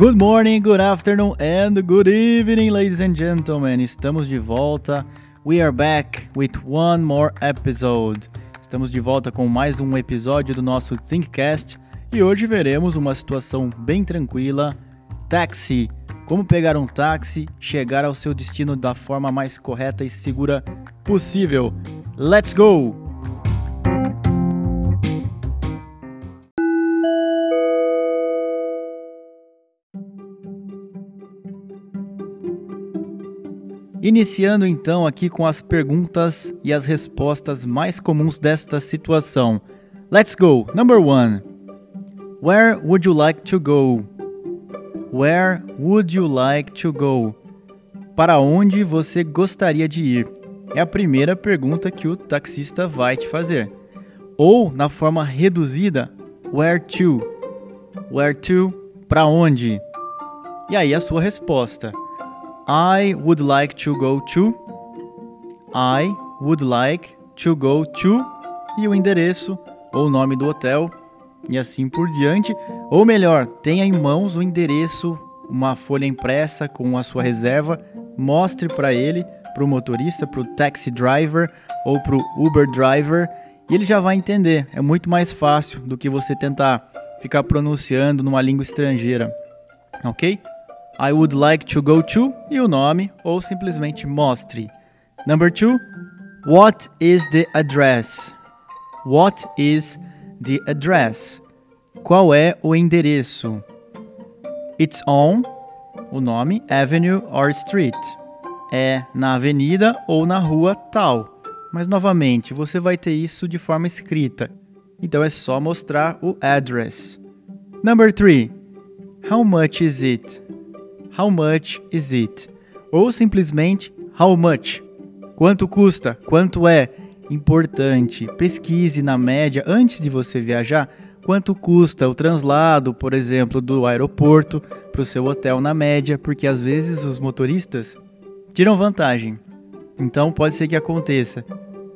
Good morning, good afternoon and good evening, ladies and gentlemen. Estamos de volta. We are back with one more episode. Estamos de volta com mais um episódio do nosso Thinkcast e hoje veremos uma situação bem tranquila. Táxi. Como pegar um táxi, chegar ao seu destino da forma mais correta e segura possível. Let's go! Iniciando então aqui com as perguntas e as respostas mais comuns desta situação. Let's go. Number one. Where would you like to go? Where would you like to go? Para onde você gostaria de ir? É a primeira pergunta que o taxista vai te fazer. Ou, na forma reduzida, where to? Where to? Para onde? E aí a sua resposta. I would like to go to. I would like to go to. E o endereço ou o nome do hotel e assim por diante. Ou melhor, tenha em mãos o endereço, uma folha impressa com a sua reserva. Mostre para ele, para o motorista, para o taxi driver ou para o Uber driver e ele já vai entender. É muito mais fácil do que você tentar ficar pronunciando numa língua estrangeira. Ok? I would like to go to e o nome ou simplesmente mostre. Number two, what is the address? What is the address? Qual é o endereço? It's on, o nome, avenue or street. É na avenida ou na rua tal. Mas novamente, você vai ter isso de forma escrita. Então é só mostrar o address. Number three, how much is it? How much is it? Ou simplesmente how much? Quanto custa? Quanto é? Importante. Pesquise na média antes de você viajar quanto custa o translado, por exemplo, do aeroporto para o seu hotel na média, porque às vezes os motoristas tiram vantagem. Então pode ser que aconteça.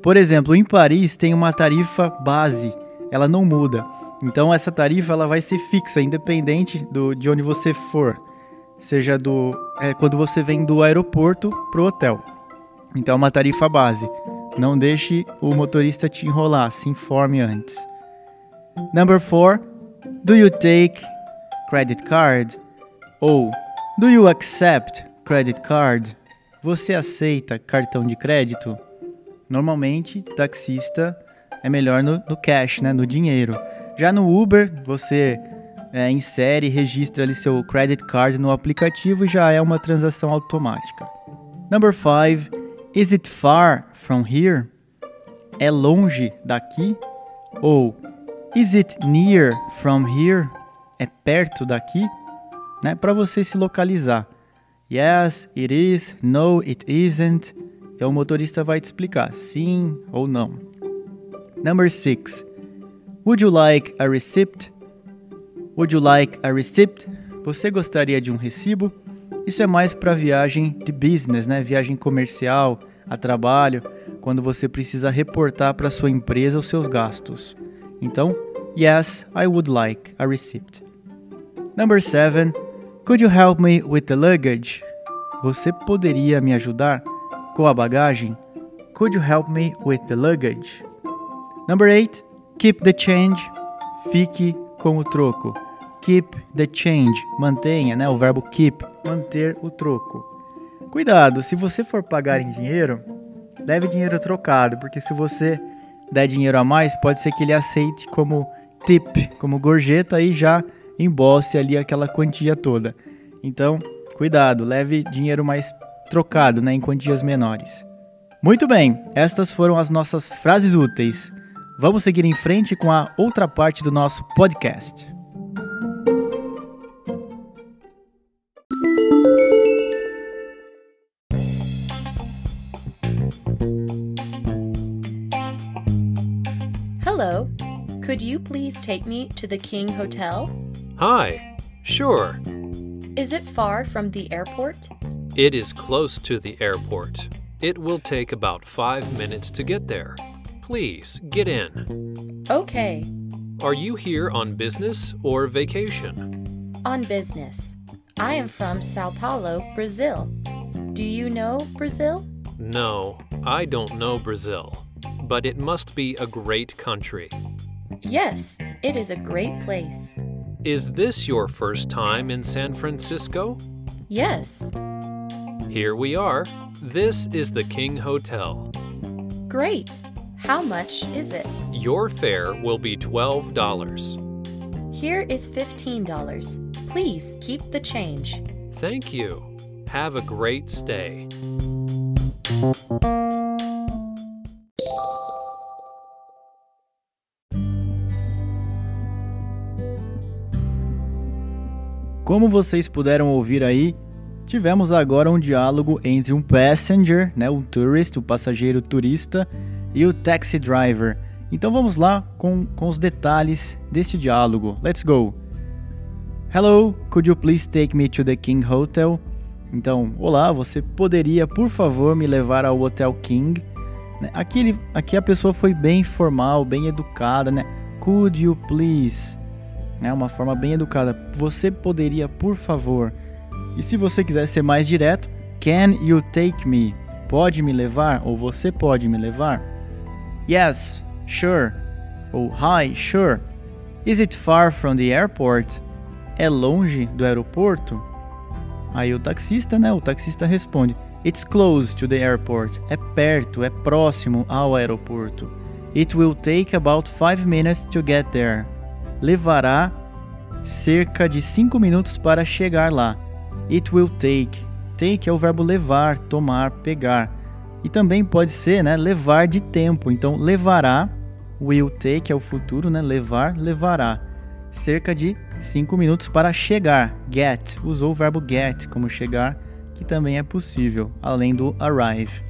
Por exemplo, em Paris tem uma tarifa base, ela não muda. Então essa tarifa ela vai ser fixa, independente do, de onde você for seja do é, quando você vem do aeroporto pro hotel. Então é uma tarifa base. Não deixe o motorista te enrolar, se informe antes. Number 4. Do you take credit card? Ou Do you accept credit card? Você aceita cartão de crédito? Normalmente, taxista é melhor no, no cash, né, no dinheiro. Já no Uber, você é, insere e registra ali seu credit card no aplicativo e já é uma transação automática. Number 5. Is it far from here? É longe daqui? Ou Is it near from here? É perto daqui? Né? Para você se localizar. Yes, it is. No, it isn't. Então o motorista vai te explicar sim ou não. Number 6. Would you like a receipt? Would you like a receipt? Você gostaria de um recibo? Isso é mais para viagem de business, né? Viagem comercial, a trabalho, quando você precisa reportar para sua empresa os seus gastos. Então, yes, I would like a receipt. Number 7. Could you help me with the luggage? Você poderia me ajudar com a bagagem? Could you help me with the luggage? Number 8. Keep the change. Fique com o troco. Keep the change, mantenha, né? O verbo keep, manter o troco. Cuidado, se você for pagar em dinheiro, leve dinheiro trocado, porque se você der dinheiro a mais, pode ser que ele aceite como tip, como gorjeta e já embolse ali aquela quantia toda. Então, cuidado, leve dinheiro mais trocado, né, em quantias menores. Muito bem, estas foram as nossas frases úteis. Vamos seguir em frente com a outra parte do nosso podcast. Please take me to the King Hotel? Hi. Sure. Is it far from the airport? It is close to the airport. It will take about five minutes to get there. Please get in. Okay. Are you here on business or vacation? On business. I am from Sao Paulo, Brazil. Do you know Brazil? No, I don't know Brazil, but it must be a great country. Yes, it is a great place. Is this your first time in San Francisco? Yes. Here we are. This is the King Hotel. Great. How much is it? Your fare will be $12. Here is $15. Please keep the change. Thank you. Have a great stay. Como vocês puderam ouvir aí, tivemos agora um diálogo entre um passenger, né, um tourist, o passageiro turista, e o taxi driver. Então vamos lá com, com os detalhes deste diálogo. Let's go! Hello, could you please take me to the King Hotel? Então, olá, você poderia, por favor, me levar ao Hotel King? Né, aqui, ele, aqui a pessoa foi bem formal, bem educada, né? Could you please? Né? Uma forma bem educada. Você poderia, por favor? E se você quiser ser mais direto, can you take me? Pode me levar ou você pode me levar? Yes, sure. Ou hi, sure. Is it far from the airport? É longe do aeroporto? Aí o taxista, né? O taxista responde: It's close to the airport. É perto, é próximo ao aeroporto. It will take about five minutes to get there levará cerca de 5 minutos para chegar lá. It will take. Take é o verbo levar, tomar, pegar. E também pode ser, né, levar de tempo. Então, levará, will take é o futuro, né, levar, levará. Cerca de 5 minutos para chegar. Get, usou o verbo get como chegar, que também é possível, além do arrive.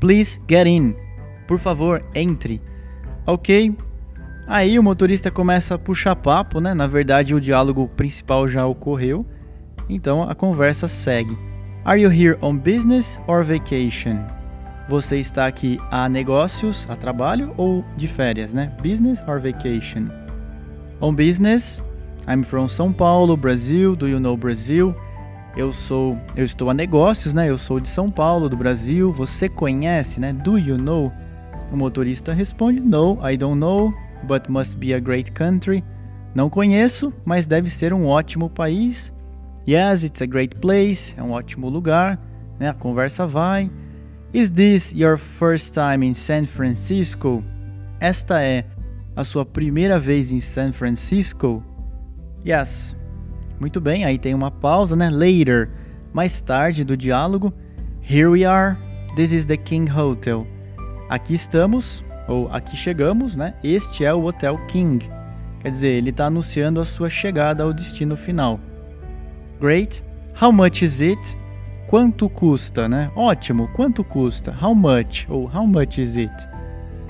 Please get in. Por favor, entre. Ok, Aí o motorista começa a puxar papo, né? Na verdade, o diálogo principal já ocorreu. Então a conversa segue. Are you here on business or vacation? Você está aqui a negócios, a trabalho ou de férias, né? Business or vacation? On business, I'm from São Paulo, Brasil. Do you know Brazil? Eu sou, eu estou a negócios, né? Eu sou de São Paulo, do Brasil. Você conhece, né? Do you know? O motorista responde: No, I don't know but must be a great country. Não conheço, mas deve ser um ótimo país. Yes, it's a great place. É um ótimo lugar. Né? A conversa vai. Is this your first time in San Francisco? Esta é a sua primeira vez em San Francisco? Yes. Muito bem, aí tem uma pausa, né? Later, mais tarde do diálogo. Here we are. This is the King Hotel. Aqui estamos ou aqui chegamos, né? Este é o Hotel King. Quer dizer, ele está anunciando a sua chegada ao destino final. Great. How much is it? Quanto custa, né? Ótimo. Quanto custa? How much? Ou how much is it?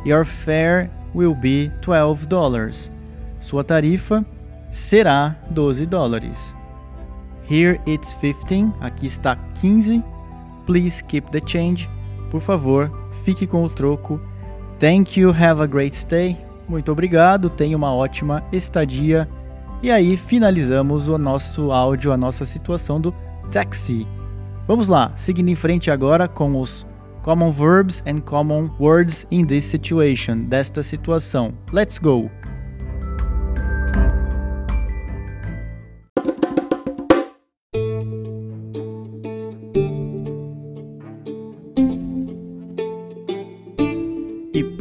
Your fare will be 12 dollars. Sua tarifa será 12 dólares. Here it's 15. Aqui está 15. Please keep the change. Por favor, fique com o troco Thank you, have a great stay. Muito obrigado, tenha uma ótima estadia. E aí finalizamos o nosso áudio, a nossa situação do taxi. Vamos lá, seguindo em frente agora com os common verbs and common words in this situation, desta situação. Let's go!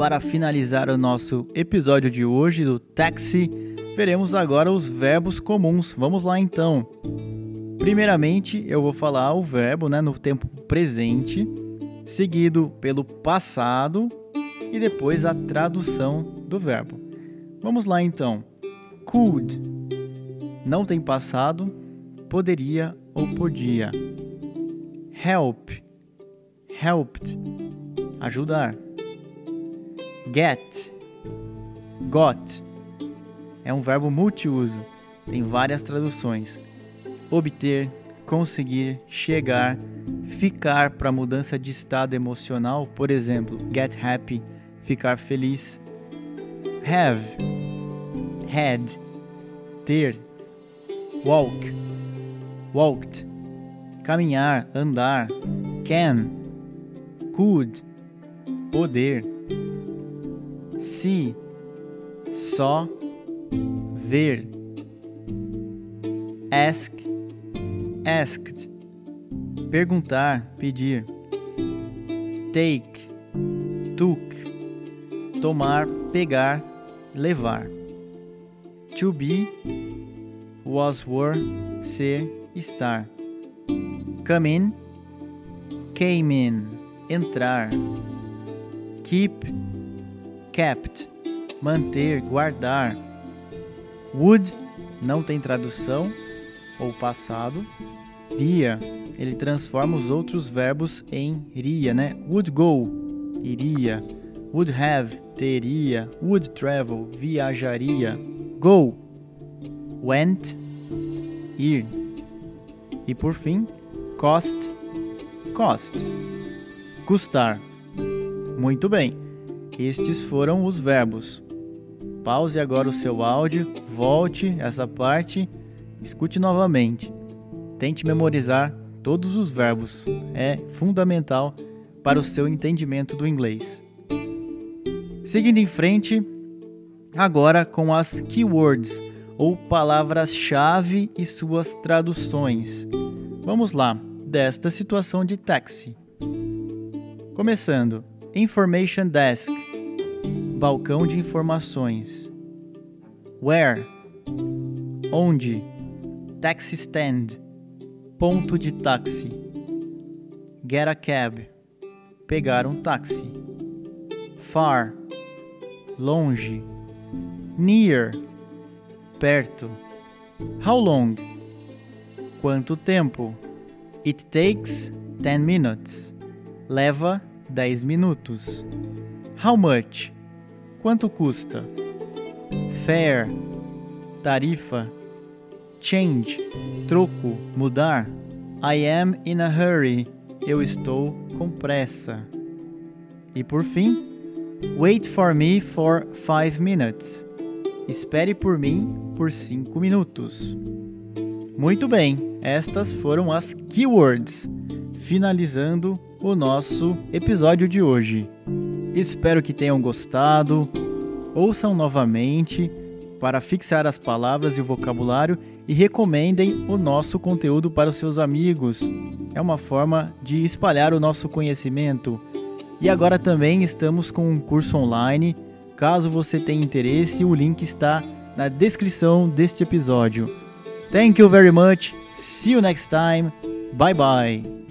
Para finalizar o nosso episódio de hoje do Taxi, veremos agora os verbos comuns. Vamos lá então. Primeiramente, eu vou falar o verbo né, no tempo presente, seguido pelo passado e depois a tradução do verbo. Vamos lá então. Could não tem passado, poderia ou podia. Help, helped, ajudar. Get, got. É um verbo multiuso, tem várias traduções. Obter, conseguir, chegar, ficar para mudança de estado emocional, por exemplo, get happy, ficar feliz. Have, had, ter, walk, walked, caminhar, andar, can, could, poder, see, só, ver, ask, asked, perguntar, pedir, take, took, tomar, pegar, levar, to be, was, were, ser, estar, come in, came in, entrar, keep, kept, manter, guardar, would, não tem tradução, ou passado, ria, ele transforma os outros verbos em iria, né? Would go, iria, would have, teria, would travel, viajaria, go, went, ir. E por fim, cost, cost, custar. Muito bem, estes foram os verbos. Pause agora o seu áudio, volte essa parte, escute novamente. Tente memorizar todos os verbos, é fundamental para o seu entendimento do inglês. Seguindo em frente, agora com as keywords ou palavras-chave e suas traduções. Vamos lá, desta situação de táxi. Começando, Information Desk, balcão de informações. Where, onde, taxi stand, ponto de táxi. Get a cab, pegar um táxi. Far, longe. Near, perto. How long? Quanto tempo? It takes 10 minutes. Leva 10 minutos. How much? Quanto custa? Fare, tarifa. Change, troco, mudar. I am in a hurry. Eu estou com pressa. E por fim, wait for me for 5 minutes. Espere por mim por 5 minutos. Muito bem, estas foram as keywords, finalizando o nosso episódio de hoje. Espero que tenham gostado. Ouçam novamente para fixar as palavras e o vocabulário e recomendem o nosso conteúdo para os seus amigos. É uma forma de espalhar o nosso conhecimento. E agora também estamos com um curso online. Caso você tenha interesse, o link está na descrição deste episódio. Thank you very much. See you next time. Bye bye.